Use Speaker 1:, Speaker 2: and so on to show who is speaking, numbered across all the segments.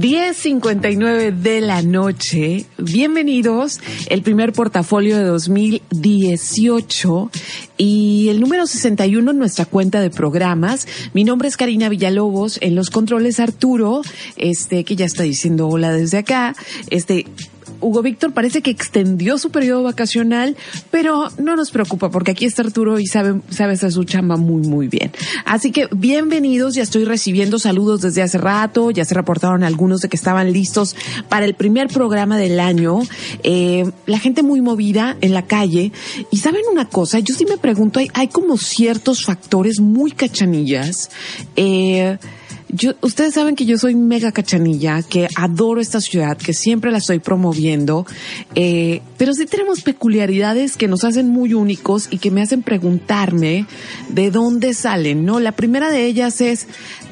Speaker 1: 10.59 de la noche. Bienvenidos. El primer portafolio de 2018 y el número 61 en nuestra cuenta de programas. Mi nombre es Karina Villalobos. En los controles Arturo, este, que ya está diciendo hola desde acá. Este, Hugo Víctor parece que extendió su periodo vacacional, pero no nos preocupa porque aquí está Arturo y sabe, sabe hacer su chamba muy, muy bien. Así que bienvenidos, ya estoy recibiendo saludos desde hace rato, ya se reportaron algunos de que estaban listos para el primer programa del año. Eh, la gente muy movida en la calle. Y saben una cosa, yo sí me pregunto, hay, hay como ciertos factores muy cachanillas. Eh, yo, ustedes saben que yo soy mega cachanilla, que adoro esta ciudad, que siempre la estoy promoviendo, eh, pero sí tenemos peculiaridades que nos hacen muy únicos y que me hacen preguntarme de dónde salen, ¿no? La primera de ellas es,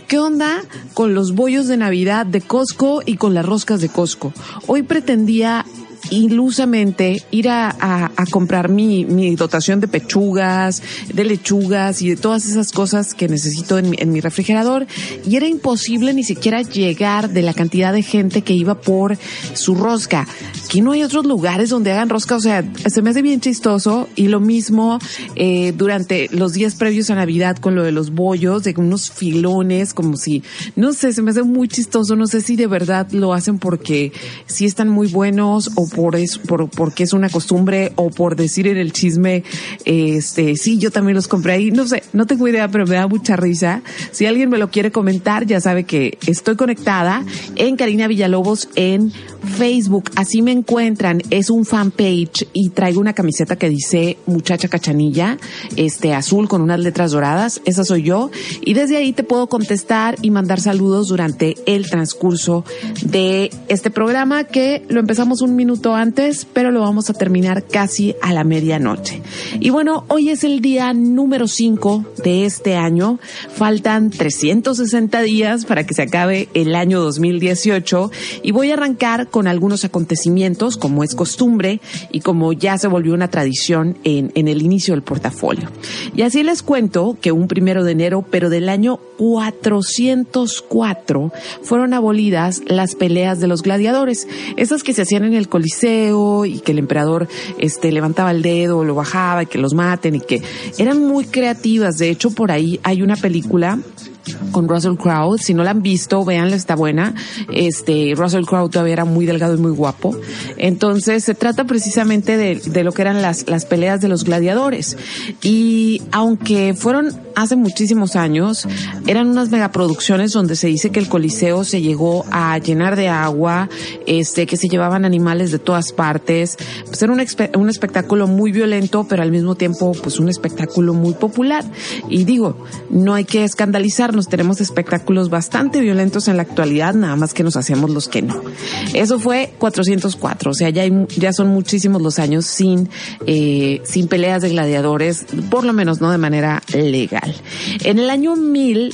Speaker 1: ¿qué onda con los bollos de Navidad de Costco y con las roscas de Costco? Hoy pretendía ilusamente ir a, comprar mi, mi, dotación de pechugas, de lechugas y de todas esas cosas que necesito en mi, en mi refrigerador. Y era imposible ni siquiera llegar de la cantidad de gente que iba por su rosca. Aquí no hay otros lugares donde hagan rosca, o sea, se me hace bien chistoso. Y lo mismo eh, durante los días previos a Navidad con lo de los bollos, de unos filones, como si, no sé, se me hace muy chistoso, no sé si de verdad lo hacen porque sí están muy buenos o por eso, por, porque es una costumbre o por decir en el chisme, este, sí, yo también los compré ahí. No sé, no tengo idea, pero me da mucha risa. Si alguien me lo quiere comentar, ya sabe que estoy conectada en Karina Villalobos en Facebook. Así me encuentran. Es un fanpage y traigo una camiseta que dice muchacha cachanilla, este azul con unas letras doradas. Esa soy yo. Y desde ahí te puedo contestar y mandar saludos durante el transcurso de este programa que lo empezamos un minuto antes, pero lo vamos a terminar casi a la medianoche. Y bueno, hoy es el día número 5 de este año. Faltan 360 días para que se acabe el año 2018 y voy a arrancar con algunos acontecimientos como es costumbre y como ya se volvió una tradición en, en el inicio del portafolio. Y así les cuento que un primero de enero, pero del año 404, fueron abolidas las peleas de los gladiadores, esas que se hacían en el Coliseo y que el emperador este levantaba el dedo, lo bajaba y que los maten y que eran muy creativas. De hecho, por ahí hay una película con Russell Crowe. Si no la han visto, véanla, está buena. Este, Russell Crowe todavía era muy delgado y muy guapo. Entonces, se trata precisamente de, de lo que eran las, las peleas de los gladiadores. Y aunque fueron hace muchísimos años, eran unas megaproducciones donde se dice que el Coliseo se llegó a llenar de agua, este, que se llevaban animales de todas partes. Pues era un, un espectáculo muy violento, pero al mismo tiempo, pues un espectáculo muy popular. Y digo, no hay que escandalizarnos tenemos espectáculos bastante violentos en la actualidad, nada más que nos hacemos los que no. Eso fue 404, o sea, ya, ya son muchísimos los años sin, eh, sin peleas de gladiadores, por lo menos no de manera legal. En el año 1000,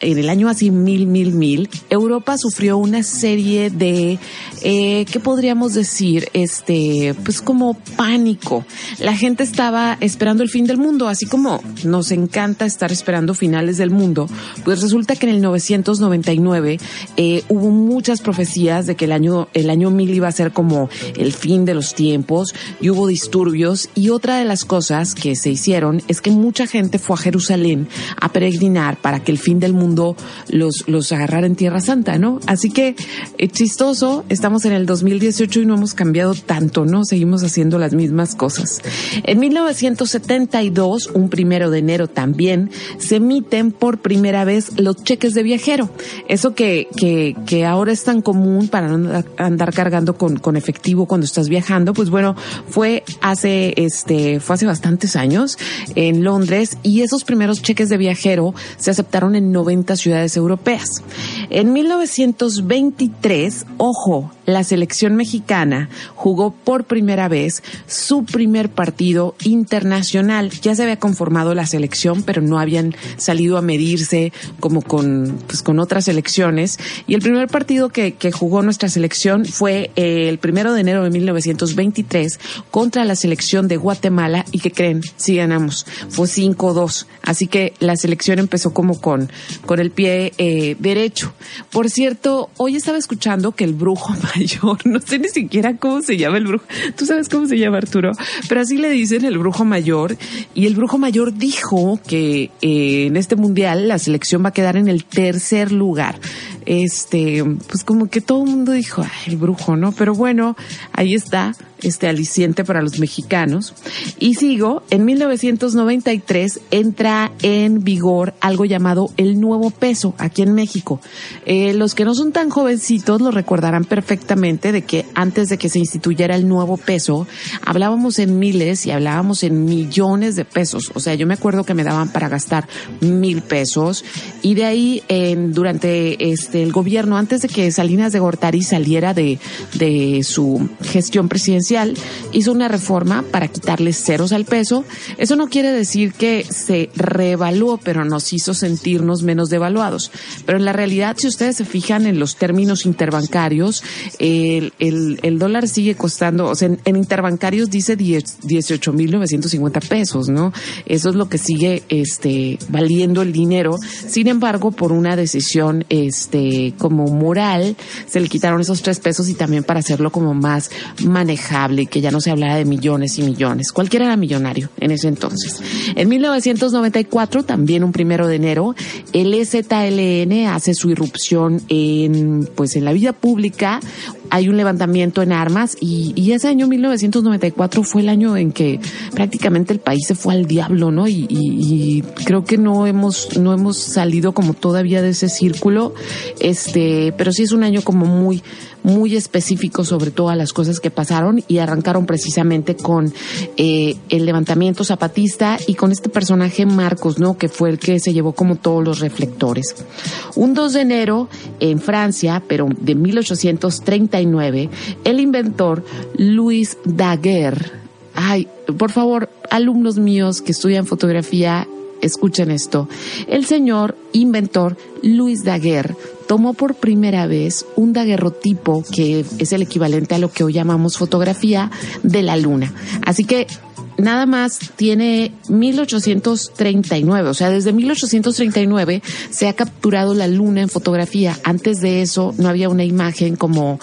Speaker 1: en el año así mil, mil, mil, Europa sufrió una serie de, eh, ¿qué podríamos decir? Este, pues como pánico. La gente estaba esperando el fin del mundo, así como nos encanta estar esperando finales del mundo. Pues resulta que en el 999 eh, hubo muchas profecías de que el año, el año mil iba a ser como el fin de los tiempos y hubo disturbios y otra de las cosas que se hicieron es que mucha gente fue a Jerusalén a peregrinar para que el fin del mundo los, los agarrara en Tierra Santa, ¿no? Así que, eh, chistoso, estamos en el 2018 y no hemos cambiado tanto, ¿no? Seguimos haciendo las mismas cosas. En 1972, un primero de enero también, se emiten por primera vez los cheques de viajero. Eso que, que, que ahora es tan común para andar cargando con, con efectivo cuando estás viajando, pues bueno, fue hace, este, fue hace bastantes años en Londres y esos primeros cheques de viajero se aceptaron en 90 ciudades europeas. En 1923, ojo, la selección mexicana jugó por primera vez su primer partido internacional. Ya se había conformado la selección, pero no habían salido a medirse como con, pues, con otras selecciones. Y el primer partido que, que jugó nuestra selección fue el primero de enero de 1923 contra la selección de Guatemala y que creen, sí ganamos, fue 5-2. Así que la selección empezó como con, con el pie eh, derecho. Por cierto, hoy estaba escuchando que el brujo mayor, no sé ni siquiera cómo se llama el brujo, tú sabes cómo se llama Arturo, pero así le dicen el brujo mayor. Y el brujo mayor dijo que eh, en este mundial la selección va a quedar en el tercer lugar este, pues como que todo el mundo dijo, el brujo, ¿no? Pero bueno, ahí está, este aliciente para los mexicanos. Y sigo, en 1993 entra en vigor algo llamado el nuevo peso aquí en México. Eh, los que no son tan jovencitos lo recordarán perfectamente de que antes de que se instituyera el nuevo peso, hablábamos en miles y hablábamos en millones de pesos. O sea, yo me acuerdo que me daban para gastar mil pesos y de ahí en, durante este el gobierno, antes de que Salinas de Gortari saliera de, de su gestión presidencial, hizo una reforma para quitarle ceros al peso. Eso no quiere decir que se reevaluó, pero nos hizo sentirnos menos devaluados. Pero en la realidad, si ustedes se fijan en los términos interbancarios, el, el, el dólar sigue costando, o sea, en, interbancarios dice 18.950 pesos, ¿no? Eso es lo que sigue este, valiendo el dinero. Sin embargo, por una decisión este, eh, como moral, se le quitaron esos tres pesos y también para hacerlo como más manejable, que ya no se hablara de millones y millones. Cualquiera era millonario en ese entonces. En 1994, también un primero de enero, el EZLN hace su irrupción en, pues en la vida pública, hay un levantamiento en armas y, y, ese año 1994 fue el año en que prácticamente el país se fue al diablo, ¿no? Y, y, y, creo que no hemos no hemos salido como todavía de ese círculo, este, pero sí es un año como muy muy específico sobre todas las cosas que pasaron y arrancaron precisamente con eh, el levantamiento zapatista y con este personaje Marcos, ¿no? Que fue el que se llevó como todos los reflectores. Un 2 de enero en Francia, pero de 1839, el inventor Louis Daguerre, ay, por favor, alumnos míos que estudian fotografía, escuchen esto. El señor inventor Louis Daguerre tomó por primera vez un daguerrotipo que es el equivalente a lo que hoy llamamos fotografía de la luna. Así que nada más tiene 1839, o sea, desde 1839 se ha capturado la luna en fotografía. Antes de eso no había una imagen como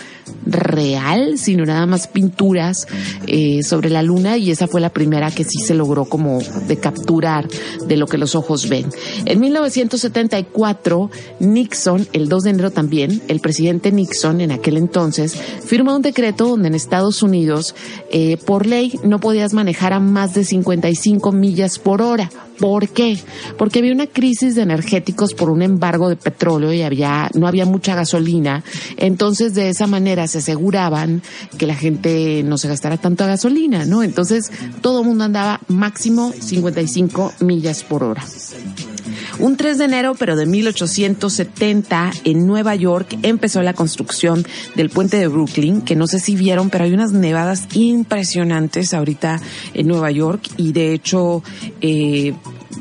Speaker 1: real, sino nada más pinturas eh, sobre la luna y esa fue la primera que sí se logró como de capturar de lo que los ojos ven. En 1974, Nixon, el 2 de enero también, el presidente Nixon en aquel entonces, firma un decreto donde en Estados Unidos, eh, por ley, no podías manejar a más de 55 millas por hora. ¿Por qué? Porque había una crisis de energéticos por un embargo de petróleo y había, no había mucha gasolina. Entonces, de esa manera se aseguraban que la gente no se gastara tanto gasolina, ¿no? Entonces, todo el mundo andaba máximo 55 millas por hora. Un 3 de enero, pero de 1870, en Nueva York, empezó la construcción del puente de Brooklyn, que no sé si vieron, pero hay unas nevadas impresionantes ahorita en Nueva York y de hecho, eh,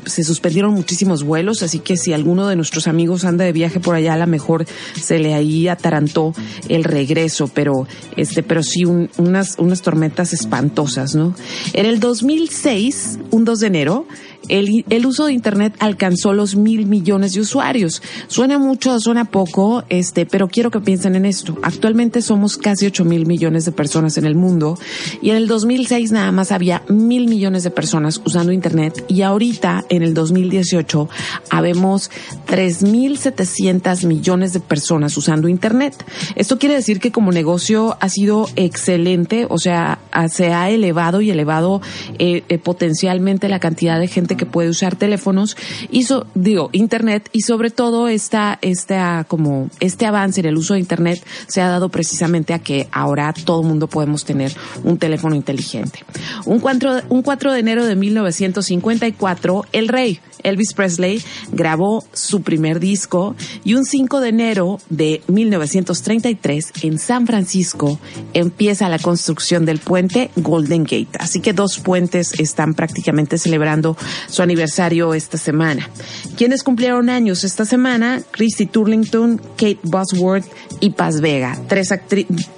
Speaker 1: se suspendieron muchísimos vuelos, así que si alguno de nuestros amigos anda de viaje por allá, a lo mejor se le ahí atarantó el regreso, pero este, pero sí unas, unas tormentas espantosas, ¿no? En el 2006, un 2 de enero,
Speaker 2: el, uso de Internet alcanzó los mil millones de usuarios. Suena mucho, suena poco, este, pero quiero que piensen en esto. Actualmente somos casi ocho mil millones de personas en el mundo y en el 2006 nada más había mil millones de personas usando Internet y ahorita en el 2018 habemos 3.700 millones de personas usando Internet. Esto quiere decir que como negocio ha sido excelente, o sea, se ha elevado y elevado eh, eh, potencialmente la cantidad de gente que puede usar teléfonos y digo internet y sobre todo esta esta como este avance en el uso de internet se ha dado precisamente a que ahora todo el mundo podemos tener un teléfono inteligente. Un 4, un 4 de enero de 1954, el rey Elvis Presley grabó su primer disco y un 5 de enero de 1933 en San Francisco empieza la construcción del puente Golden Gate. Así que dos puentes están prácticamente celebrando su aniversario esta semana. ¿Quiénes cumplieron años esta semana? Christy Turlington, Kate Bosworth y Paz Vega. Tres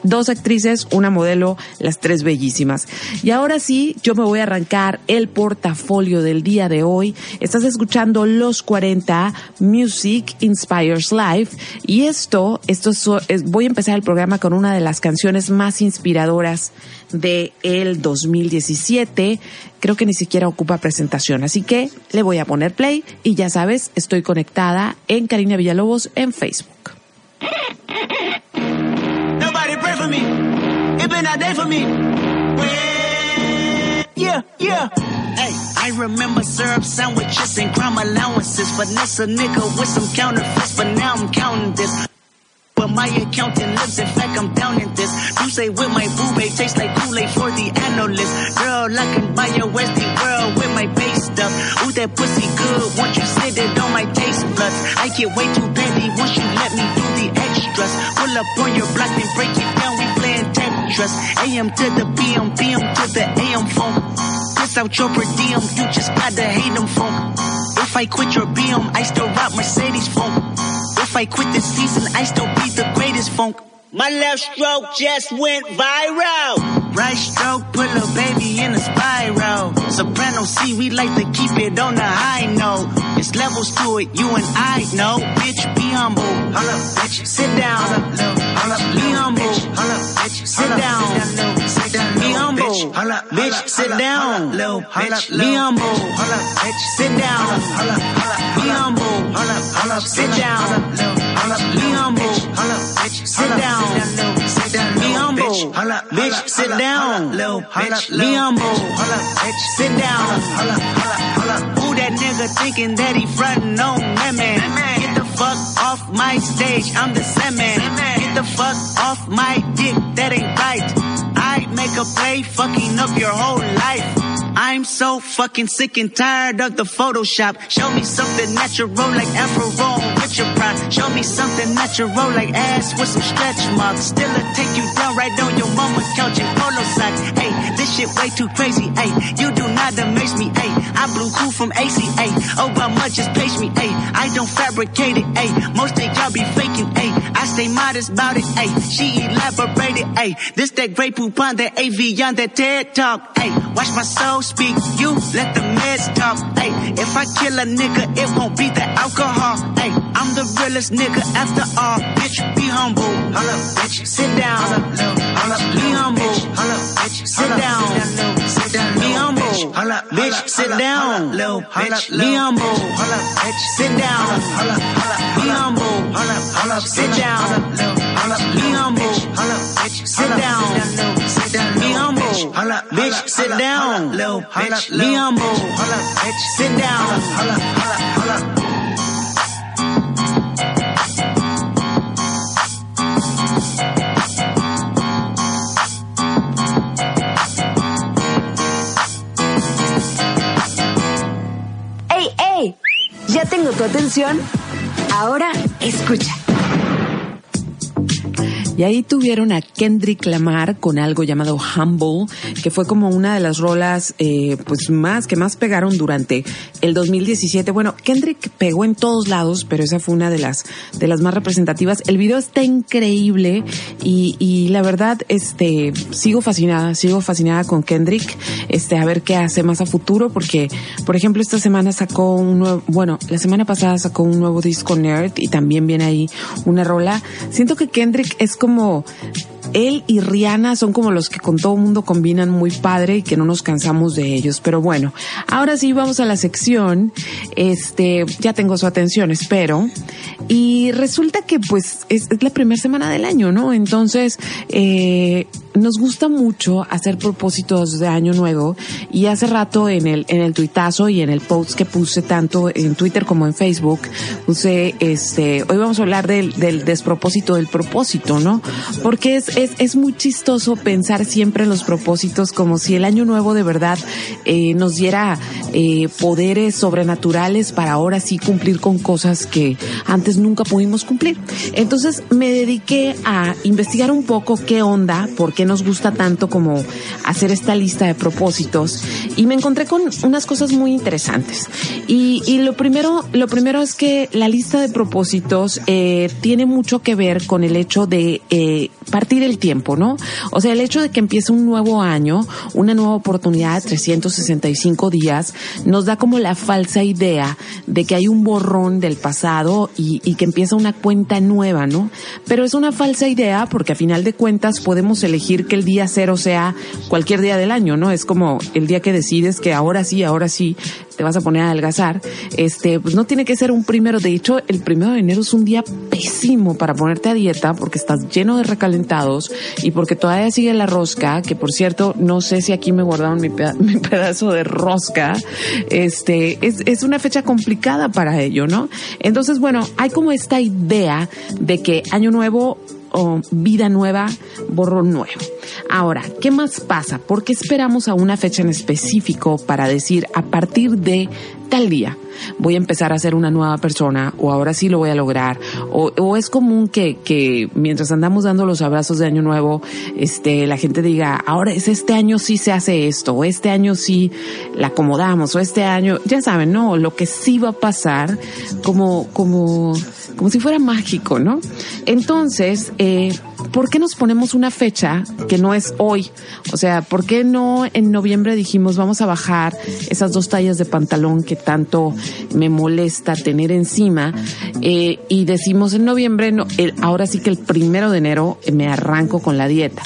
Speaker 2: dos actrices, una modelo, las tres bellísimas. Y ahora sí, yo me voy a arrancar el portafolio del día de hoy. Escuchando Los 40 Music Inspires Life y esto, esto es, voy a empezar el programa con una de las canciones más inspiradoras de el 2017. Creo que ni siquiera ocupa presentación, así que le voy a poner play y ya sabes, estoy conectada en Karina Villalobos en Facebook. Nobody pray for me. Been a day for me. Yeah, yeah. Hey, I remember syrup sandwiches and crime allowances. Finesse a nigga with some counterfeits, but now I'm counting this. But my accountant lives, in fact, I'm down in this. You say with my boo babe, tastes like Kool-Aid for the analyst. Girl, I can buy your Westie world with my base stuff. Ooh, that pussy good, once you sit it on my taste buds. I get way too petty once you let me do the extras. Pull up on your block and break it down, we playing Tetris. AM to the PM, PM to the AM phone. Out your per diem, you just gotta hate them phone. If I quit your BM, I still rock Mercedes phone. If I quit this season, I still be the greatest funk. My left stroke just went viral. Right stroke put a baby in a spiral. Soprano C, we like to keep it on the high note. It's levels to it, you and I know. Bitch, be humble. Hold up, bitch. Sit down. Hold up, hold up, be humble. Hold up, bitch. Sit down. Be humble. Bitch. Sit down. Bitch, be humble. Bitch. Sit down. Be humble. Hold up, hold up, sit down. Be humble. Holla, bitch, sit down. Be humble. Bitch, sit down. Be humble. Sit down. Who that nigga thinking that he frontin' on man? Get the fuck off my stage. I'm the Sandman. Get the fuck off my dick. That ain't right. Make a play, fucking up your whole life. I'm so fucking sick and tired of the Photoshop. Show me something natural like Afro with your pride. Show me something natural like ass with some stretch marks. Still a take you down right on your mama couch in polo socks. Hey, this shit way too crazy. Hey, you do not amaze me. Hey, I blew cool from ACA. Obama just page me. Hey, I don't fabricate it. Hey, most of y'all be faking. Hey, I stay modest about it. Hey, she elaborated. Hey, this that great poop on that AV on that TED talk. Hey, watch my soul speak, you let the meds talk. Hey, if I kill a nigga, it won't be the alcohol. Hey, I'm the realest nigga after all. Bitch, be humble. Hold up, bitch. Sit down. Hold up, be humble. Hold up, bitch. Sit down. Be humble. Hold up, bitch. Sit down. Bitch, be humble. Hold up, bitch. Sit down. Be humble. Hold up, sit down. Be humble. Holla bitch sit down. Bitch, sit down. Bitch, be humble. Sit down.
Speaker 3: ¡Ey, ey! ¿Ya tengo tu atención? Ahora escucha.
Speaker 1: Y ahí tuvieron a Kendrick Lamar con algo llamado Humble, que fue como una de las rolas, eh, pues más, que más pegaron durante el 2017. Bueno, Kendrick pegó en todos lados, pero esa fue una de las, de las más representativas. El video está increíble y, y la verdad, este, sigo fascinada, sigo fascinada con Kendrick, este, a ver qué hace más a futuro, porque, por ejemplo, esta semana sacó un nuevo, bueno, la semana pasada sacó un nuevo disco Nerd y también viene ahí una rola. Siento que Kendrick es como como él y Rihanna son como los que con todo mundo combinan muy padre y que no nos cansamos de ellos. Pero bueno, ahora sí vamos a la sección. Este, ya tengo su atención, espero. Y resulta que pues es, la primera semana del año, ¿no? Entonces, eh, nos gusta mucho hacer propósitos de año nuevo y hace rato en el en el tuitazo y en el post que puse tanto en Twitter como en Facebook puse este hoy vamos a hablar del, del despropósito del propósito, ¿no? Porque es, es, es muy chistoso pensar siempre en los propósitos como si el año nuevo de verdad eh, nos diera eh, poderes sobrenaturales para ahora sí cumplir con cosas que antes nunca pudimos cumplir. Entonces me dediqué a investigar un poco qué onda, por qué nos gusta tanto como hacer esta lista de propósitos y me encontré con unas cosas muy interesantes. Y, y lo primero, lo primero es que la lista de propósitos eh, tiene mucho que ver con el hecho de eh, partir el tiempo, ¿no? O sea, el hecho de que empiece un nuevo año, una nueva oportunidad, 365 días, nos da como la falsa idea de que hay un borrón del pasado y, que empieza una cuenta nueva, ¿no? Pero es una falsa idea porque a final de cuentas podemos elegir que el día cero sea cualquier día del año, ¿no? Es como el día que decides que ahora sí, ahora sí te vas a poner a adelgazar, este, pues no tiene que ser un primero. De hecho, el primero de enero es un día pésimo para ponerte a dieta porque estás lleno de y porque todavía sigue la rosca, que por cierto, no sé si aquí me guardaron mi, mi pedazo de rosca. Este, es, es una fecha complicada para ello, ¿no? Entonces, bueno, hay como esta idea de que año nuevo o vida nueva, borrón nuevo. Ahora, ¿qué más pasa? ¿Por qué esperamos a una fecha en específico para decir a partir de tal día voy a empezar a ser una nueva persona o ahora sí lo voy a lograr o, es común que, que mientras andamos dando los abrazos de año nuevo este la gente diga ahora es este año sí se hace esto o este año sí la acomodamos o este año ya saben no lo que sí va a pasar como como como si fuera mágico, ¿no? Entonces, eh, ¿por qué nos ponemos una fecha que no es hoy? O sea, ¿por qué no en noviembre dijimos vamos a bajar esas dos tallas de pantalón que tanto me molesta tener encima? Eh, y decimos en noviembre, no, ahora sí que el primero de enero me arranco con la dieta.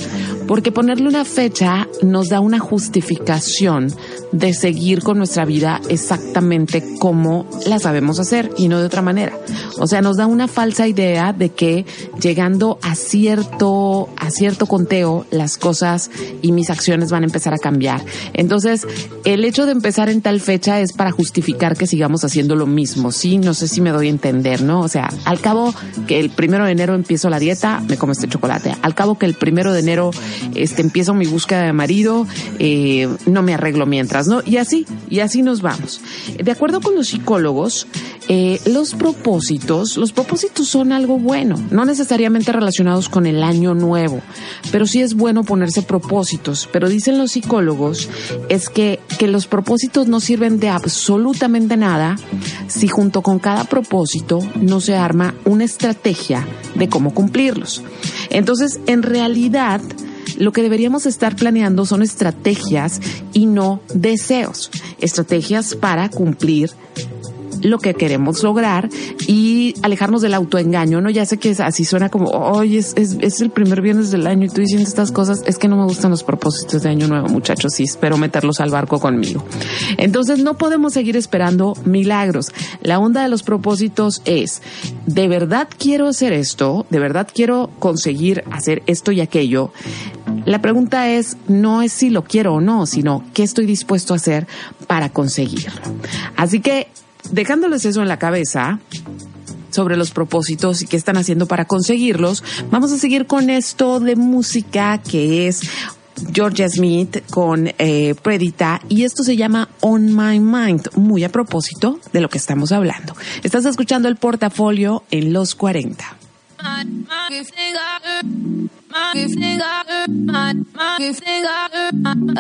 Speaker 1: Porque ponerle una fecha nos da una justificación de seguir con nuestra vida exactamente como la sabemos hacer y no de otra manera. O sea, nos da una falsa idea de que llegando a cierto, a cierto conteo, las cosas y mis acciones van a empezar a cambiar. Entonces, el hecho de empezar en tal fecha es para justificar que sigamos haciendo lo mismo. Sí, no sé si me doy a entender, ¿no? O sea, al cabo que el primero de enero empiezo la dieta, me como este chocolate. Al cabo que el primero de enero este, empiezo mi búsqueda de marido, eh, no me arreglo mientras, ¿no? Y así, y así nos vamos. De acuerdo con los psicólogos, eh, los propósitos, los propósitos son algo bueno, no necesariamente relacionados con el año nuevo, pero sí es bueno ponerse propósitos. Pero dicen los psicólogos es que, que los propósitos no sirven de absolutamente nada si junto con cada propósito no se arma una estrategia de cómo cumplirlos. Entonces, en realidad, lo que deberíamos estar planeando son estrategias y no deseos. Estrategias para cumplir lo que queremos lograr y alejarnos del autoengaño, ¿no? Ya sé que así suena como, hoy es, es, el primer viernes del año y tú diciendo estas cosas, es que no me gustan los propósitos de año nuevo, muchachos, y espero meterlos al barco conmigo. Entonces no podemos seguir esperando milagros. La onda de los propósitos es, de verdad quiero hacer esto, de verdad quiero conseguir hacer esto y aquello. La pregunta es, no es si lo quiero o no, sino qué estoy dispuesto a hacer para conseguirlo. Así que dejándoles eso en la cabeza, sobre los propósitos y qué están haciendo para conseguirlos, vamos a seguir con esto de música que es Georgia Smith con eh, Predita y esto se llama On My Mind, muy a propósito de lo que estamos hablando. Estás escuchando el portafolio en los 40.
Speaker 4: my my my my my my my my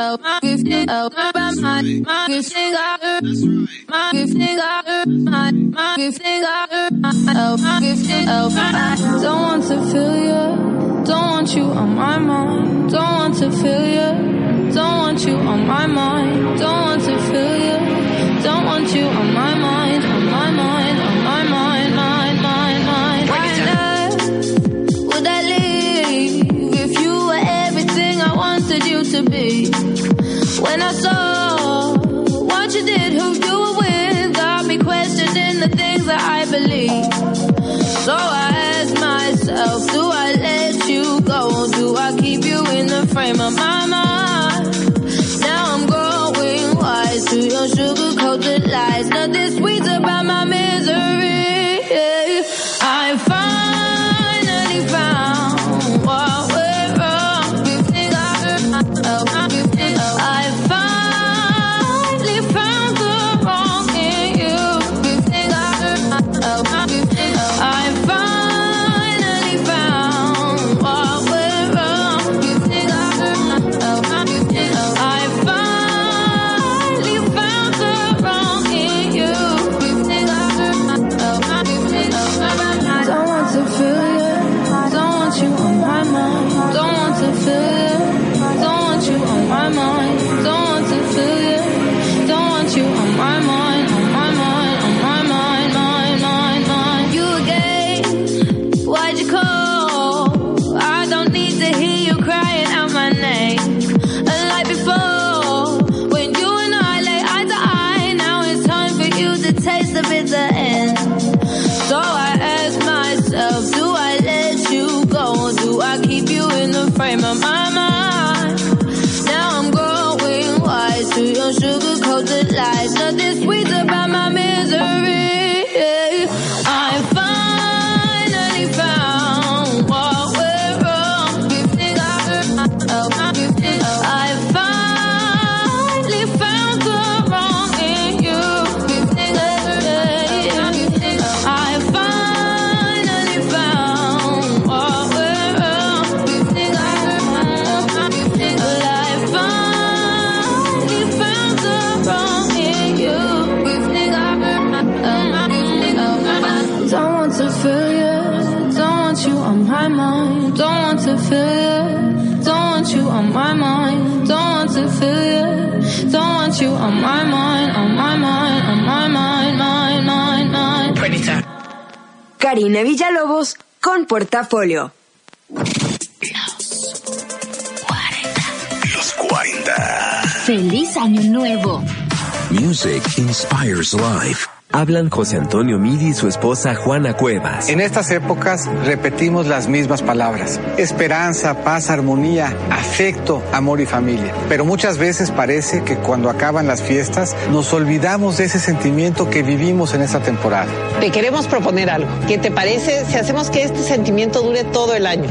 Speaker 4: don't want to feel you. Don't want you on my mind. Don't want to feel you. Don't want you on my mind. Don't want to feel you don't want you on my mind. Wanted you to be? When I saw what you did, who you were with, got me questioning the things that I believe.
Speaker 3: Karina Villalobos con Portafolio.
Speaker 5: Los 40.
Speaker 6: ¡Feliz Año Nuevo!
Speaker 5: Music inspires life.
Speaker 7: Hablan José Antonio Midi y su esposa Juana Cuevas.
Speaker 8: En estas épocas repetimos las mismas palabras. Esperanza, paz, armonía, afecto, amor y familia. Pero muchas veces parece que cuando acaban las fiestas nos olvidamos de ese sentimiento que vivimos en esta temporada.
Speaker 9: Te queremos proponer algo. ¿Qué te parece si hacemos que este sentimiento dure todo el año?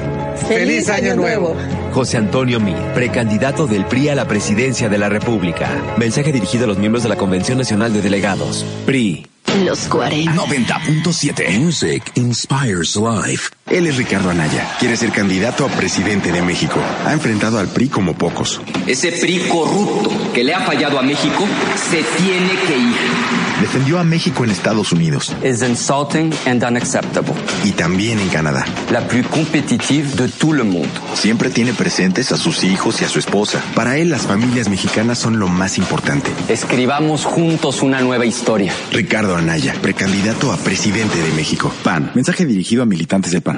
Speaker 8: ¡Feliz Año Nuevo!
Speaker 7: José Antonio Mid, precandidato del PRI a la presidencia de la República. Mensaje dirigido a los miembros de la Convención Nacional de Delegados. PRI.
Speaker 6: Los 40.
Speaker 5: 90.7. Music inspires life.
Speaker 10: Él es Ricardo Anaya. Quiere ser candidato a presidente de México. Ha enfrentado al PRI como pocos.
Speaker 11: Ese PRI corrupto que le ha fallado a México se tiene que ir.
Speaker 10: Defendió a México en Estados Unidos.
Speaker 11: Es insulting and unacceptable.
Speaker 10: Y también en Canadá.
Speaker 11: La plus competitive de tout le monde.
Speaker 10: Siempre tiene presentes a sus hijos y a su esposa. Para él, las familias mexicanas son lo más importante.
Speaker 11: Escribamos juntos una nueva historia.
Speaker 10: Ricardo Anaya, precandidato a presidente de México.
Speaker 12: PAN. Mensaje dirigido a militantes del PAN.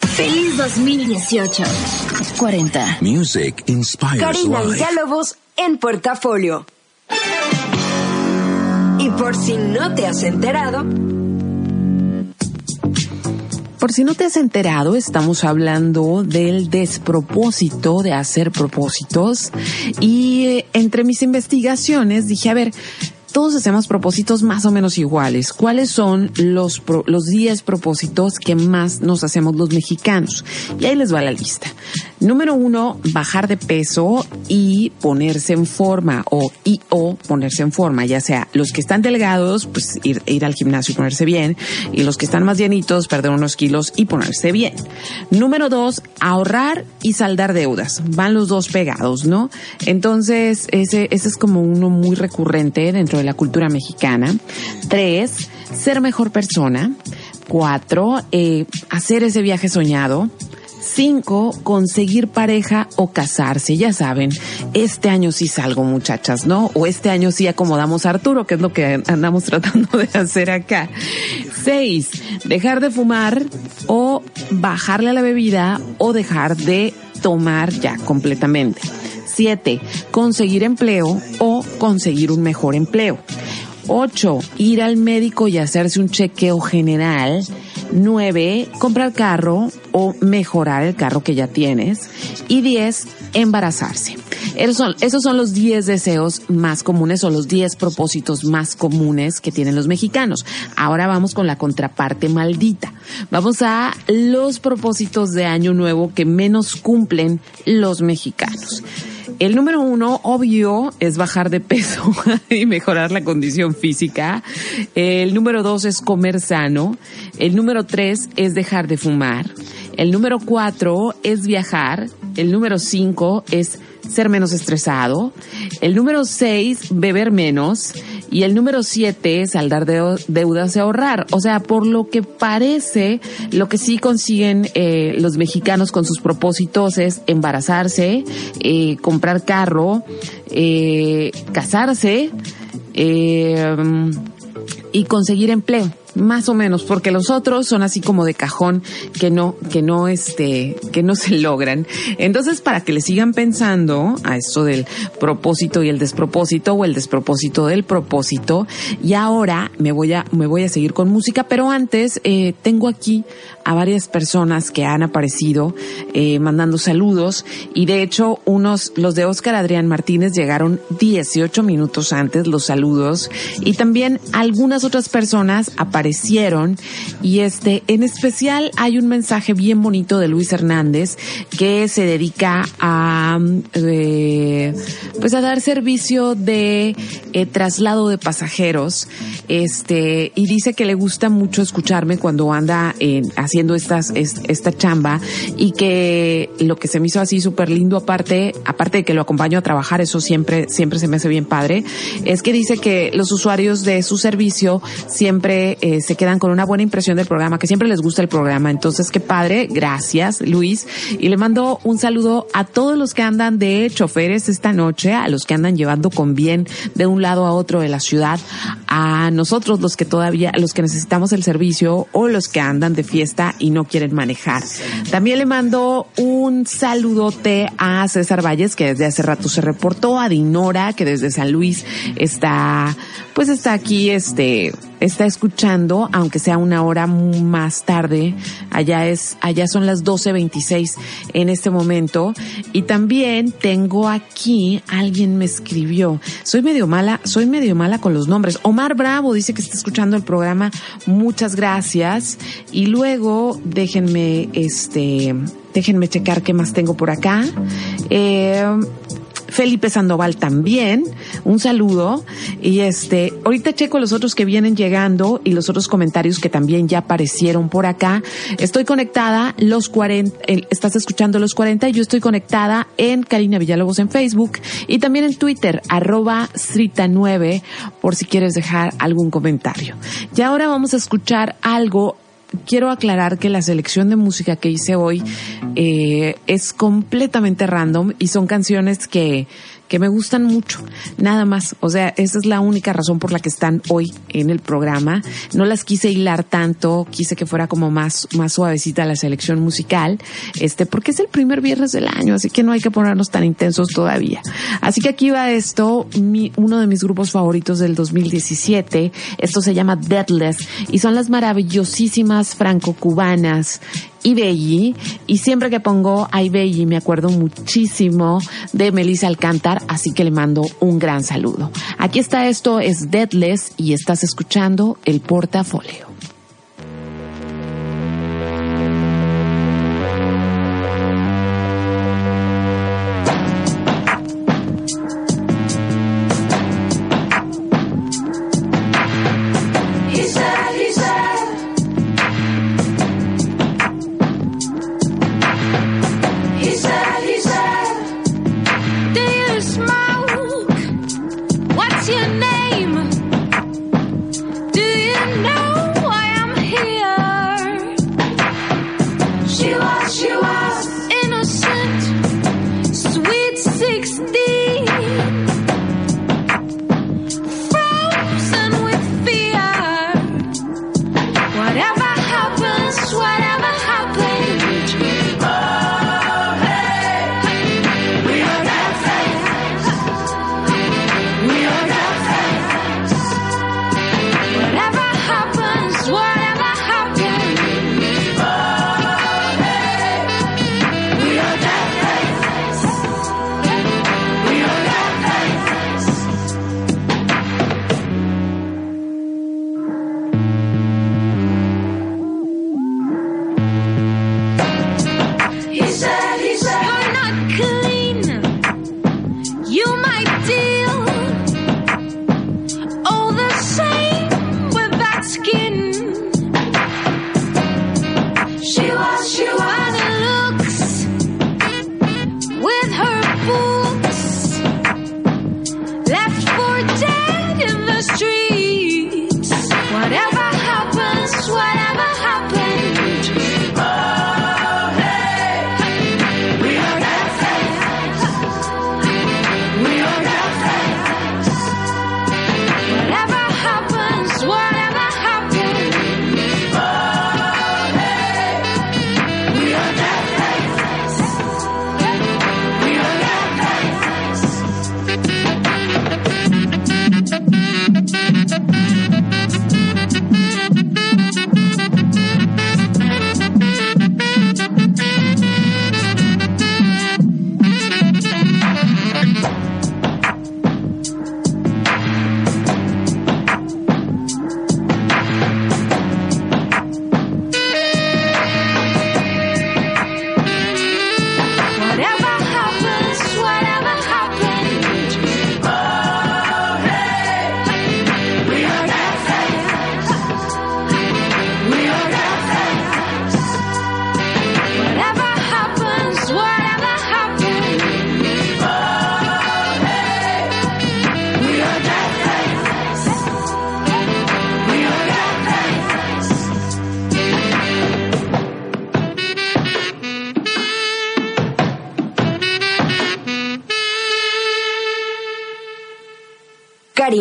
Speaker 6: ¡Feliz 2018! 40.
Speaker 5: Music inspires
Speaker 3: Karina
Speaker 5: life.
Speaker 3: Villalobos en Portafolio. Y por si no te has enterado,
Speaker 1: Por si no te has enterado, estamos hablando del despropósito de hacer propósitos y eh, entre mis investigaciones dije, a ver, todos hacemos propósitos más o menos iguales. ¿Cuáles son los, los 10 propósitos que más nos hacemos los mexicanos? Y ahí les va la lista. Número uno, bajar de peso y ponerse en forma o y o ponerse en forma, ya sea los que están delgados, pues ir, al gimnasio y ponerse bien, y los que están más llenitos, perder unos kilos y ponerse bien. Número dos, ahorrar y saldar deudas. Van los dos pegados, ¿no? Entonces, ese, ese es como uno muy recurrente dentro de la cultura mexicana. Tres, ser mejor persona. Cuatro, eh, hacer ese viaje soñado. Cinco, conseguir pareja o casarse. Ya saben, este año sí salgo, muchachas, ¿no? O este año sí acomodamos a Arturo, que es lo que andamos tratando de hacer acá. Seis, dejar de fumar o bajarle a la bebida o dejar de tomar ya completamente. Siete, conseguir empleo o conseguir un mejor empleo. Ocho, ir al médico y hacerse un chequeo general. Nueve, comprar carro o mejorar el carro que ya tienes. Y diez, embarazarse. Esos son, esos son los 10 deseos más comunes o los 10 propósitos más comunes que tienen los mexicanos. Ahora vamos con la contraparte maldita. Vamos a los propósitos de año nuevo que menos cumplen los mexicanos. El número uno, obvio, es bajar de peso y mejorar la condición física. El número dos es comer sano. El número tres es dejar de fumar. El número cuatro es viajar. El número cinco es ser menos estresado. El número seis, beber menos. Y el número siete, saldar de deudas y ahorrar. O sea, por lo que parece, lo que sí consiguen eh, los mexicanos con sus propósitos es embarazarse, eh, comprar carro, eh, casarse eh, y conseguir empleo más o menos, porque los otros son así como de cajón que no, que no, este, que no se logran. Entonces, para que le sigan pensando a esto del propósito y el despropósito o el despropósito del propósito, y ahora me voy a, me voy a seguir con música, pero antes eh, tengo aquí a varias personas que han aparecido eh, mandando saludos y de hecho unos, los de Oscar Adrián Martínez llegaron 18 minutos antes los saludos y también algunas otras personas aparecieron y este, en especial hay un mensaje bien bonito de Luis Hernández que se dedica a, eh, pues a dar servicio de eh, traslado de pasajeros, este, y dice que le gusta mucho escucharme cuando anda en, haciendo estas, esta chamba y que lo que se me hizo así súper lindo aparte, aparte de que lo acompaño a trabajar, eso siempre, siempre se me hace bien padre, es que dice que los usuarios de su servicio siempre eh, se quedan con una buena impresión del programa, que siempre les gusta el programa. Entonces, qué padre, gracias Luis. Y le mando un saludo a todos los que andan de choferes esta noche, a los que andan llevando con bien de un lado a otro de la ciudad, a nosotros los que todavía, los que necesitamos el servicio o los que andan de fiesta y no quieren manejar. También le mando un saludote a César Valles, que desde hace rato se reportó, a Dinora, que desde San Luis está, pues está aquí, este, está escuchando, aunque sea una hora más tarde. Allá es, allá son las 12.26 en este momento. Y también tengo aquí, alguien me escribió. Soy medio mala, soy medio mala con los nombres. Omar Bravo dice que está escuchando el programa. Muchas gracias. Y luego, déjenme, este, déjenme checar qué más tengo por acá. Eh, Felipe Sandoval también, un saludo. Y este, ahorita checo los otros que vienen llegando y los otros comentarios que también ya aparecieron por acá. Estoy conectada los 40, estás escuchando los 40 y yo estoy conectada en Karina Villalobos en Facebook y también en Twitter, arroba Srita9, por si quieres dejar algún comentario. Y ahora vamos a escuchar algo quiero aclarar que la selección de música que hice hoy eh, es completamente random y son canciones que, que me gustan mucho, nada más. O sea, esa es la única razón por la que están hoy en el programa. No las quise hilar tanto, quise que fuera como más, más suavecita la selección musical, este, porque es el primer viernes del año, así que no hay que ponernos tan intensos todavía. Así que aquí va esto, mi, uno de mis grupos favoritos del 2017. Esto se llama Deadless y son las maravillosísimas franco-cubanas Ibelli y siempre que pongo a Ibelli me acuerdo muchísimo de Melissa Alcántar, así que le mando un gran saludo. Aquí está esto, es Deadless y estás escuchando el portafolio.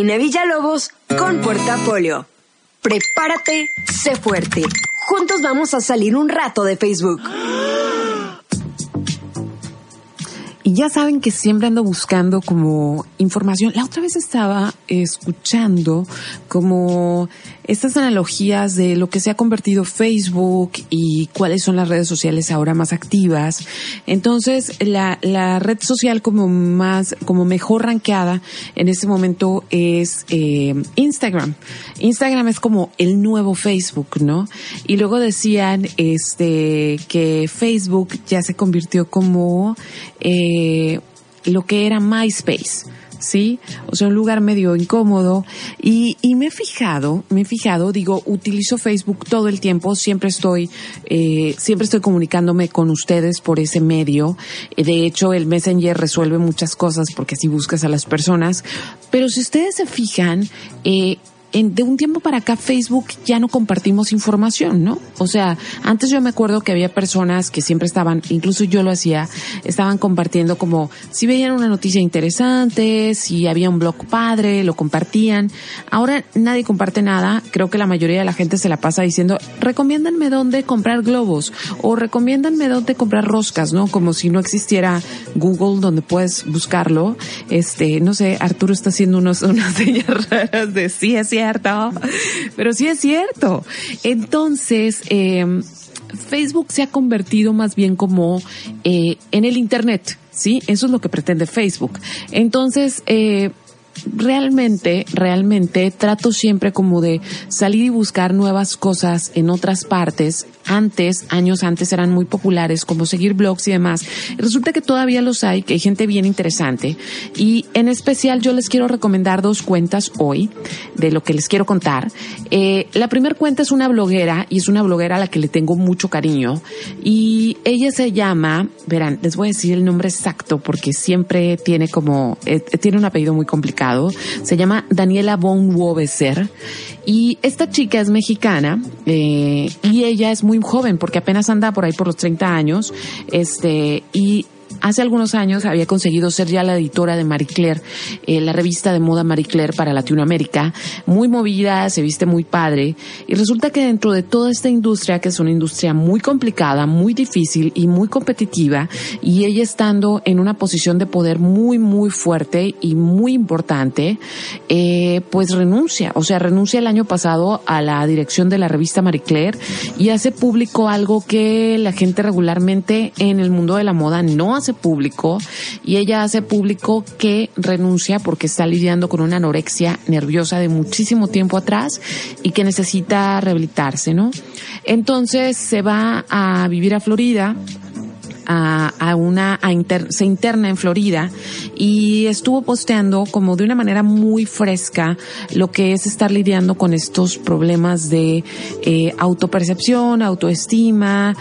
Speaker 3: Karina Villalobos con Portafolio. Prepárate, sé fuerte. Juntos vamos a salir un rato de Facebook.
Speaker 1: Ya saben que siempre ando buscando como información. La otra vez estaba escuchando como estas analogías de lo que se ha convertido Facebook y cuáles son las redes sociales ahora más activas. Entonces, la, la red social como más, como mejor rankeada en este momento es eh, Instagram. Instagram es como el nuevo Facebook, ¿no? Y luego decían este que Facebook ya se convirtió como eh, lo que era MySpace. ¿sí? O sea, un lugar medio incómodo. Y, y me he fijado, me he fijado, digo, utilizo Facebook todo el tiempo, siempre estoy, eh, siempre estoy comunicándome con ustedes por ese medio. Eh, De hecho, el Messenger resuelve muchas cosas porque así buscas a las personas. Pero si ustedes se fijan, eh, de un tiempo para acá Facebook ya no compartimos información, ¿no? O sea, antes yo me acuerdo que había personas que siempre estaban, incluso yo lo hacía, estaban compartiendo como si veían una noticia interesante, si había un blog padre, lo compartían. Ahora nadie comparte nada. Creo que la mayoría de la gente se la pasa diciendo, recomiéndanme dónde comprar globos o recomiéndanme dónde comprar roscas, ¿no? Como si no existiera Google donde puedes buscarlo. Este, no sé, Arturo está haciendo unos, unas señas raras de sí es pero sí es cierto. Entonces, eh, Facebook se ha convertido más bien como eh, en el Internet, ¿sí? Eso es lo que pretende Facebook. Entonces, eh, realmente, realmente trato siempre como de salir y buscar nuevas cosas en otras partes. Antes, años antes eran muy populares, como seguir blogs y demás. Resulta que todavía los hay, que hay gente bien interesante. Y en especial yo les quiero recomendar dos cuentas hoy de lo que les quiero contar. Eh, la primera cuenta es una bloguera y es una bloguera a la que le tengo mucho cariño. Y ella se llama, verán, les voy a decir el nombre exacto porque siempre tiene como, eh, tiene un apellido muy complicado se llama Daniela von Wobeser. Y esta chica es mexicana eh, y ella es muy joven porque apenas anda por ahí por los 30 años este y hace algunos años había conseguido ser ya la editora de Marie Claire, eh, la revista de moda Marie Claire para Latinoamérica, muy movida, se viste muy padre, y resulta que dentro de toda esta industria, que es una industria muy complicada, muy difícil y muy competitiva, y ella estando en una posición de poder muy, muy fuerte y muy importante, eh, pues renuncia, o sea, renuncia el año pasado a la dirección de la revista Marie Claire y hace público algo que la gente regularmente en el mundo de la moda no hace público y ella hace público que renuncia porque está lidiando con una anorexia nerviosa de muchísimo tiempo atrás y que necesita rehabilitarse, ¿no? Entonces se va a vivir a Florida a, a una, a inter, se interna en Florida y estuvo posteando como de una manera muy fresca lo que es estar lidiando con estos problemas de eh, autopercepción, autoestima.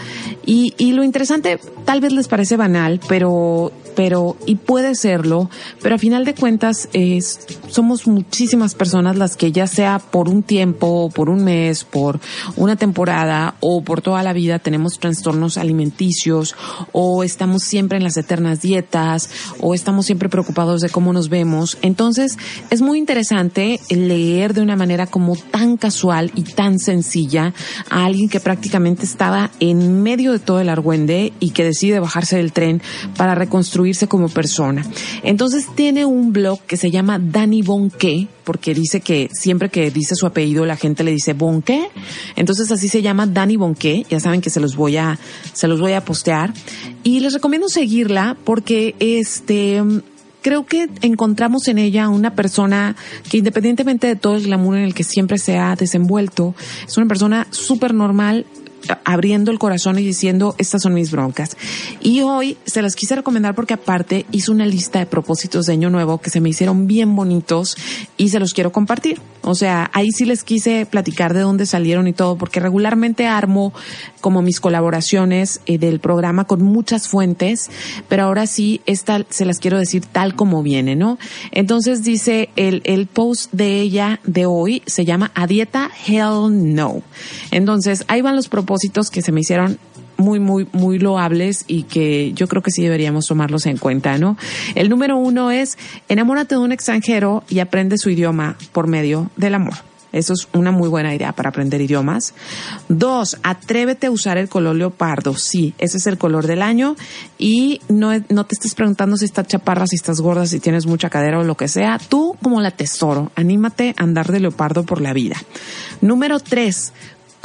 Speaker 1: Y, y lo interesante, tal vez les parece banal, pero pero, y puede serlo, pero a final de cuentas es, somos muchísimas personas las que ya sea por un tiempo, por un mes, por una temporada o por toda la vida tenemos trastornos alimenticios o estamos siempre en las eternas dietas o estamos siempre preocupados de cómo nos vemos. Entonces, es muy interesante leer de una manera como tan casual y tan sencilla a alguien que prácticamente estaba en medio de todo el argüende y que decide bajarse del tren para reconstruir como persona. Entonces tiene un blog que se llama Dani Bonque, porque dice que siempre que dice su apellido la gente le dice Bonque. Entonces así se llama Dani Bonque. Ya saben que se los voy a, se los voy a postear. Y les recomiendo seguirla porque este, creo que encontramos en ella una persona que independientemente de todo el glamour en el que siempre se ha desenvuelto, es una persona súper normal, abriendo el corazón y diciendo, estas son mis broncas. Y hoy se las quise recomendar porque aparte hizo una lista de propósitos de año nuevo que se me hicieron bien bonitos y se los quiero compartir. O sea, ahí sí les quise platicar de dónde salieron y todo, porque regularmente armo como mis colaboraciones eh, del programa con muchas fuentes, pero ahora sí, esta se las quiero decir tal como viene, ¿no? Entonces dice, el, el post de ella de hoy se llama A Dieta Hell No. Entonces, ahí van los propósitos que se me hicieron muy, muy, muy loables y que yo creo que sí deberíamos tomarlos en cuenta, ¿no? El número uno es enamórate de un extranjero y aprende su idioma por medio del amor. Eso es una muy buena idea para aprender idiomas. Dos, atrévete a usar el color leopardo. Sí, ese es el color del año. Y no, no te estés preguntando si estás chaparra, si estás gorda, si tienes mucha cadera o lo que sea. Tú como la tesoro, anímate a andar de leopardo por la vida. Número tres,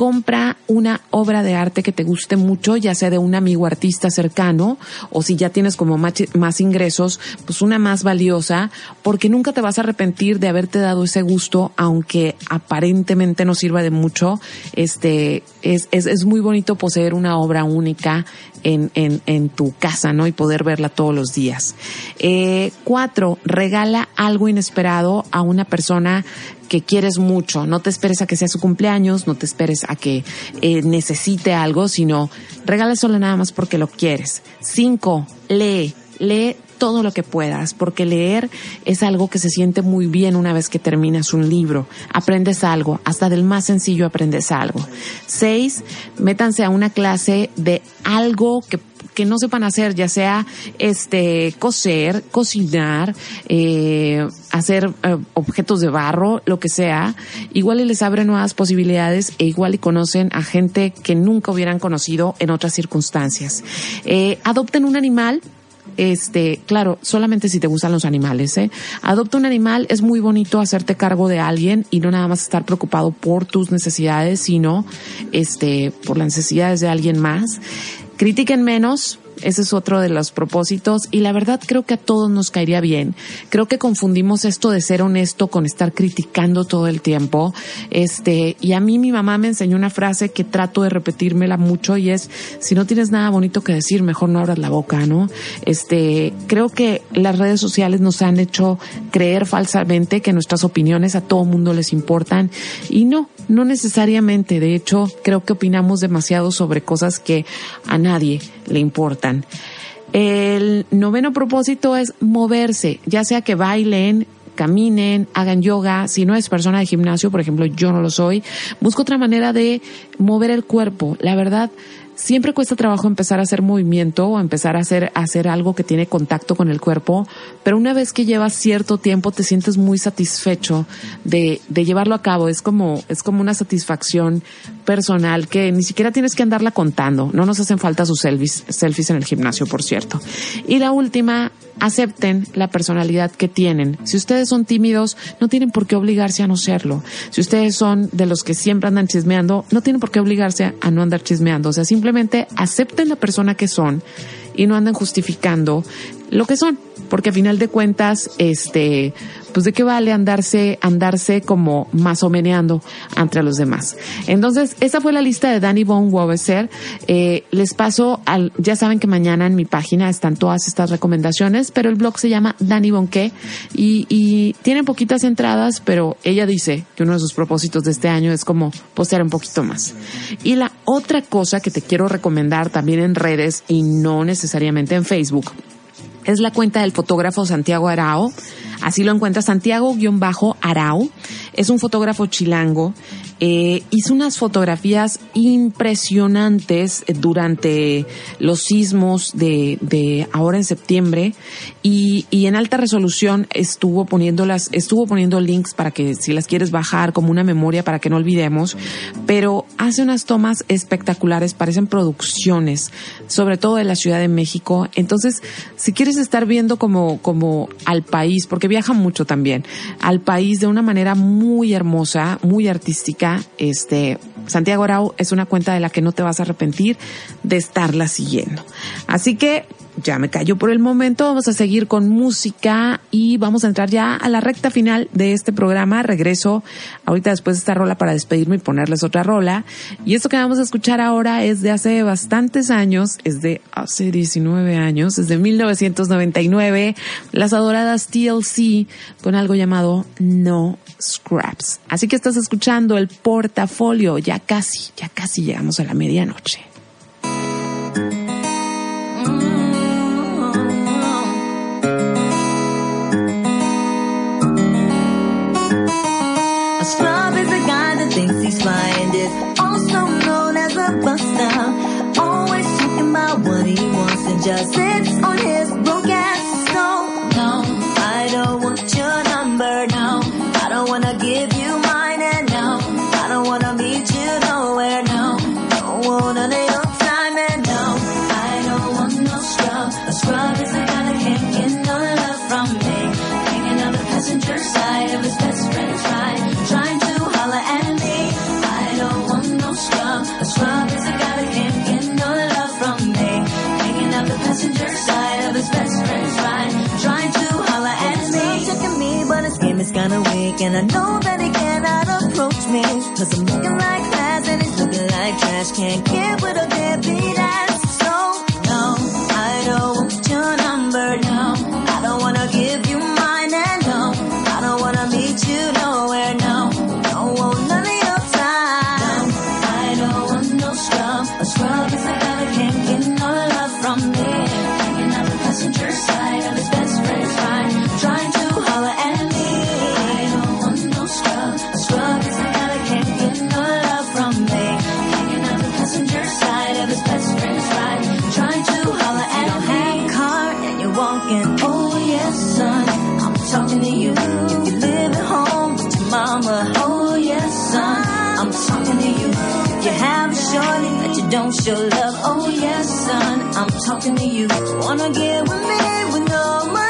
Speaker 1: compra una obra de arte que te guste mucho, ya sea de un amigo artista cercano o si ya tienes como más, ingresos, pues una más valiosa, porque nunca te vas a arrepentir de haberte dado ese gusto, aunque aparentemente no sirva de mucho. Este, es, es, es muy bonito poseer una obra única en, en, en tu casa, ¿no? Y poder verla todos los días. Eh, cuatro, regala algo inesperado a una persona que quieres mucho. No te esperes a que sea su cumpleaños, no te esperes a que eh, necesite algo, sino regala solo nada más porque lo quieres. Cinco, lee, lee todo lo que puedas, porque leer es algo que se siente muy bien una vez que terminas un libro. Aprendes algo, hasta del más sencillo aprendes algo. Seis, métanse a una clase de algo que que no sepan hacer, ya sea este coser, cocinar, eh, hacer eh, objetos de barro, lo que sea, igual y les abre nuevas posibilidades e igual y conocen a gente que nunca hubieran conocido en otras circunstancias. Eh, adopten un animal, este, claro, solamente si te gustan los animales, ¿eh? Adopta un animal, es muy bonito hacerte cargo de alguien y no nada más estar preocupado por tus necesidades, sino, este, por las necesidades de alguien más. Critiquen menos, ese es otro de los propósitos y la verdad creo que a todos nos caería bien. Creo que confundimos esto de ser honesto con estar criticando todo el tiempo. Este, y a mí mi mamá me enseñó una frase que trato de repetírmela mucho y es, si no tienes nada bonito que decir, mejor no abras la boca, ¿no? Este, creo que las redes sociales nos han hecho creer falsamente que nuestras opiniones a todo mundo les importan y no, no necesariamente. De hecho, creo que opinamos demasiado sobre cosas que a nadie le importan. El noveno propósito es moverse, ya sea que bailen, caminen, hagan yoga. Si no es persona de gimnasio, por ejemplo, yo no lo soy, busco otra manera de mover el cuerpo. La verdad, siempre cuesta trabajo empezar a hacer movimiento o empezar a hacer, hacer algo que tiene contacto con el cuerpo, pero una vez que llevas cierto tiempo te sientes muy satisfecho de, de llevarlo a cabo. Es como, es como una satisfacción personal que ni siquiera tienes que andarla contando. No nos hacen falta sus selfies, selfies en el gimnasio, por cierto. Y la última, acepten la personalidad que tienen. Si ustedes son tímidos, no tienen por qué obligarse a no serlo. Si ustedes son de los que siempre andan chismeando, no tienen por qué obligarse a no andar chismeando. O sea, simplemente acepten la persona que son y no anden justificando lo que son, porque a final de cuentas, este, pues de qué vale andarse, andarse como masomeneando entre los demás. Entonces, esa fue la lista de Danny Von Wobeser. Eh, les paso al, ya saben que mañana en mi página están todas estas recomendaciones, pero el blog se llama Danny Von qué y, y tiene poquitas entradas, pero ella dice que uno de sus propósitos de este año es como postear un poquito más. Y la otra cosa que te quiero recomendar también en redes y no necesariamente en Facebook es la cuenta del fotógrafo Santiago Arao. Así lo encuentra Santiago-Arao. Es un fotógrafo chilango. Eh, hizo unas fotografías impresionantes durante los sismos de, de ahora en septiembre y, y, en alta resolución estuvo poniéndolas, estuvo poniendo links para que si las quieres bajar como una memoria para que no olvidemos, pero hace unas tomas espectaculares, parecen producciones, sobre todo de la Ciudad de México. Entonces, si quieres estar viendo como, como al país, porque viaja mucho también, al país de una manera muy hermosa, muy artística, este, Santiago Arau es una cuenta de la que no te vas a arrepentir de estarla siguiendo. Así que ya me callo por el momento, vamos a seguir con música y vamos a entrar ya a la recta final de este programa. Regreso ahorita después de esta rola para despedirme y ponerles otra rola. Y esto que vamos a escuchar ahora es de hace bastantes años, es de hace 19 años, es de 1999, las adoradas TLC con algo llamado No Scraps. Así que estás escuchando el portafolio, ya casi, ya casi llegamos a la medianoche.
Speaker 13: Just sits on his and I know that he cannot approach me. Cause I'm looking like class and he's looking like trash. Can't get with a deadbeat ass. So, no, I don't show love. Oh yes, son, I'm talking to you. Wanna get with me with no money?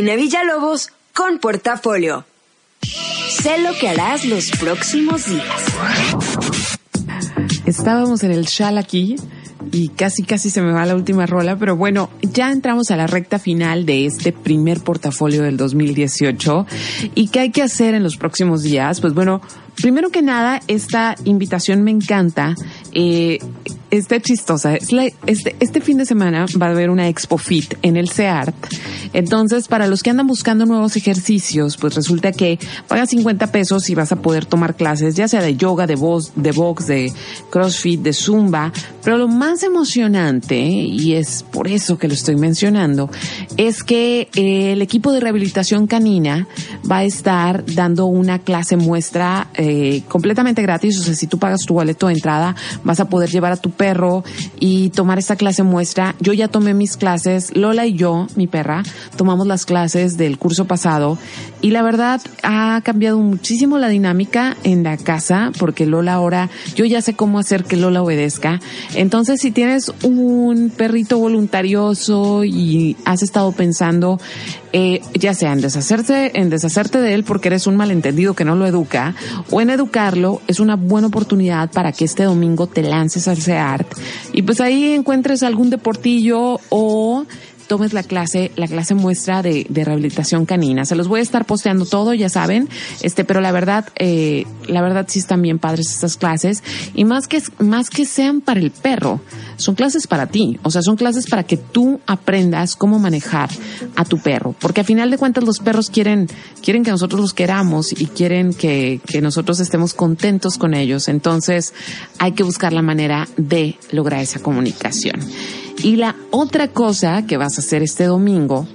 Speaker 3: Karina Villalobos con Portafolio. Sé lo que harás los próximos días.
Speaker 1: Estábamos en el Shal aquí y casi casi se me va la última rola, pero bueno, ya entramos a la recta final de este primer portafolio del 2018 y qué hay que hacer en los próximos días. Pues bueno, primero que nada, esta invitación me encanta. Eh, está chistosa. Este, este fin de semana va a haber una Expo Fit en el CEART. Entonces, para los que andan buscando nuevos ejercicios, pues resulta que pagas 50 pesos y vas a poder tomar clases, ya sea de yoga, de voz, de box, de crossfit, de zumba. Pero lo más emocionante, y es por eso que lo estoy mencionando, es que eh, el equipo de rehabilitación canina va a estar dando una clase muestra eh, completamente gratis. O sea, si tú pagas tu boleto de entrada, vas a poder llevar a tu perro y tomar esta clase muestra. Yo ya tomé mis clases, Lola y yo, mi perra, tomamos las clases del curso pasado y la verdad ha cambiado muchísimo la dinámica en la casa porque Lola ahora, yo ya sé cómo hacer que Lola obedezca. Entonces, si tienes un perrito voluntarioso y has estado pensando, eh, ya sea en deshacerse, en deshacerte de él porque eres un malentendido que no lo educa, o en educarlo, es una buena oportunidad para que este domingo te lances al CEART y pues ahí encuentres algún deportillo o tomes la clase, la clase muestra de, rehabilitación canina. Se los voy a estar posteando todo, ya saben, este, pero la verdad, eh, la verdad sí están bien padres estas clases. Y más que, más que sean para el perro, son clases para ti, o sea, son clases para que tú aprendas cómo manejar a tu perro, porque a final de cuentas los perros quieren, quieren que nosotros los queramos y quieren que, que nosotros estemos contentos con ellos, entonces hay que buscar la manera de lograr esa comunicación. Y la otra cosa que vas a hacer este domingo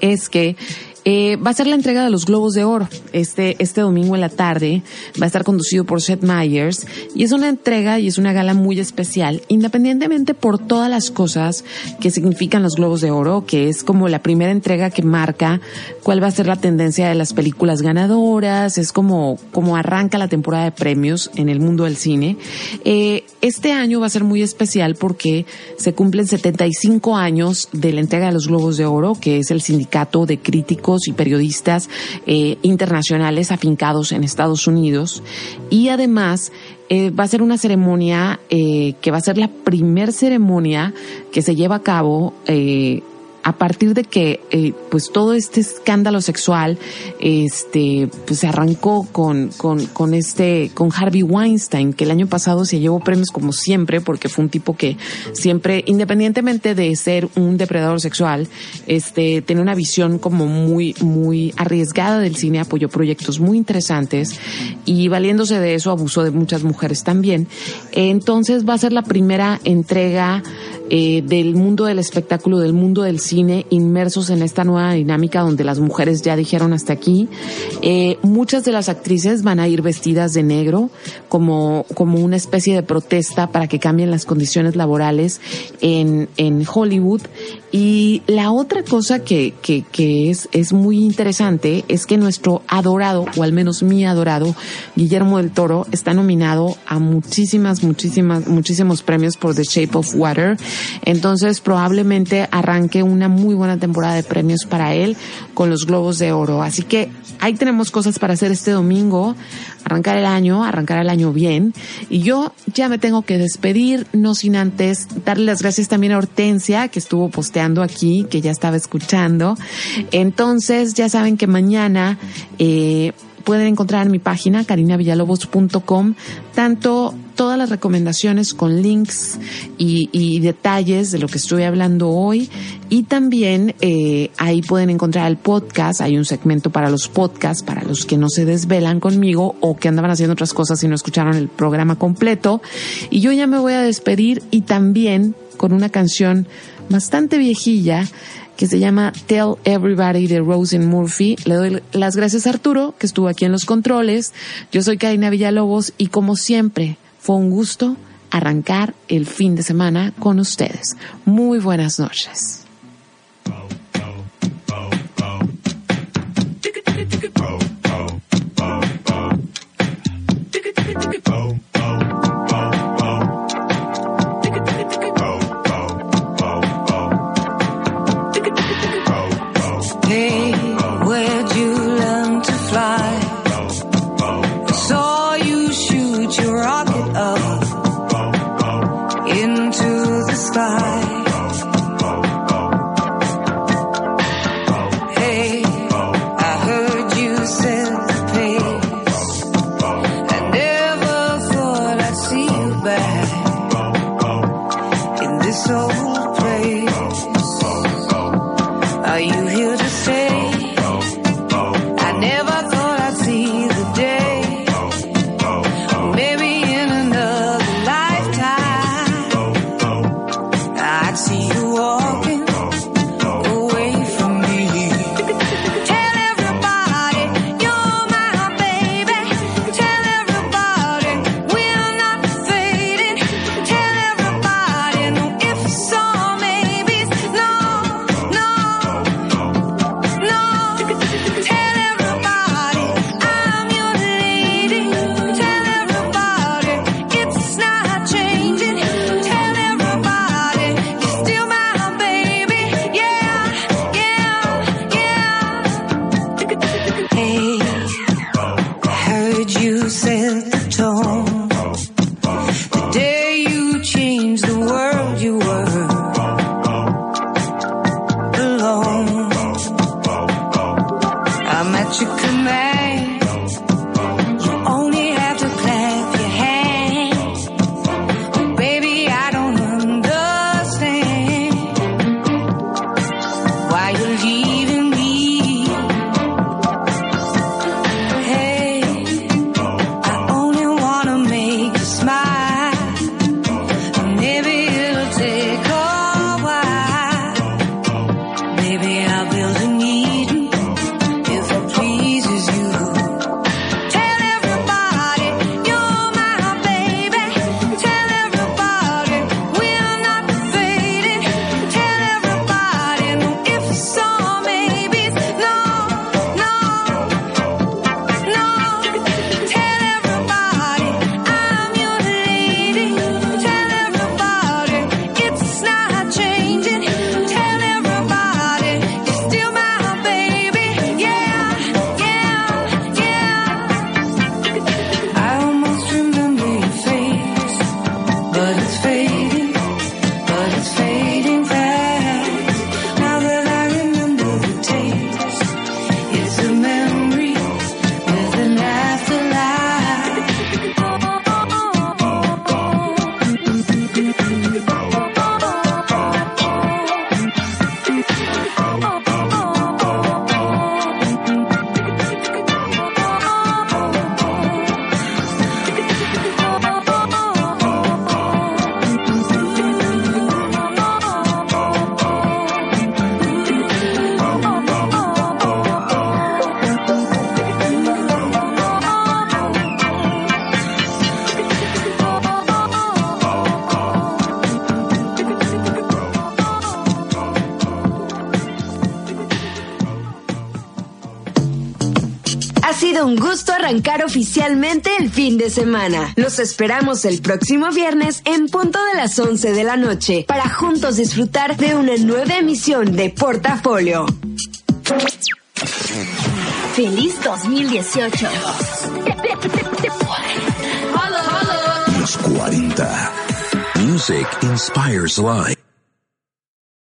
Speaker 1: es que eh, va a ser la entrega de los Globos de Oro. Este, este domingo en la tarde va a estar conducido por Seth Meyers y es una entrega y es una gala muy especial, independientemente por todas las cosas que significan los Globos de Oro, que es como la primera entrega que marca cuál va a ser la tendencia de las películas ganadoras, es como, como arranca la temporada de premios en el mundo del cine. Eh, este año va a ser muy especial porque se cumplen 75 años de la entrega de los Globos de Oro, que es el sindicato de críticos y periodistas eh, internacionales afincados en Estados Unidos. Y además eh, va a ser una ceremonia eh, que va a ser la primer ceremonia que se lleva a cabo a partir de que eh, pues todo este escándalo sexual este pues se arrancó con, con, con este con Harvey Weinstein que el año pasado se llevó premios como siempre porque fue un tipo que siempre independientemente de ser un depredador sexual este tenía una visión como muy muy arriesgada del cine apoyó proyectos muy interesantes y valiéndose de eso abusó de muchas mujeres también. Entonces va a ser la primera entrega eh, del mundo del espectáculo, del mundo del cine, inmersos en esta nueva dinámica donde las mujeres ya dijeron hasta aquí. Eh, muchas de las actrices van a ir vestidas de negro como, como una especie de protesta para que cambien las condiciones laborales en, en Hollywood. Y la otra cosa que, que, que es, es muy interesante es que nuestro adorado, o al menos mi adorado, Guillermo del Toro, está nominado a muchísimas, muchísimas, muchísimos premios por The Shape of Water. Entonces probablemente arranque una muy buena temporada de premios para él con los Globos de Oro. Así que ahí tenemos cosas para hacer este domingo, arrancar el año, arrancar el año bien. Y yo ya me tengo que despedir, no sin antes darle las gracias también a Hortensia, que estuvo posteando aquí, que ya estaba escuchando. Entonces, ya saben que mañana, eh, pueden encontrar en mi página carinavillalobos.com tanto todas las recomendaciones con links y, y, detalles de lo que estoy hablando hoy y también eh, ahí pueden encontrar el podcast. Hay un segmento para los podcasts para los que no se desvelan conmigo o que andaban haciendo otras cosas y no escucharon el programa completo. Y yo ya me voy a despedir y también con una canción bastante viejilla que se llama Tell Everybody de Rosen Murphy. Le doy las gracias a Arturo, que estuvo aquí en los controles. Yo soy Karina Villalobos y como siempre, fue un gusto arrancar el fin de semana con ustedes. Muy buenas noches.
Speaker 3: Arrancar oficialmente el fin de semana. Los esperamos el próximo viernes en punto de las 11 de la noche para juntos disfrutar de una nueva emisión de Portafolio.
Speaker 6: Feliz 2018.
Speaker 5: Los 40. Music inspires life.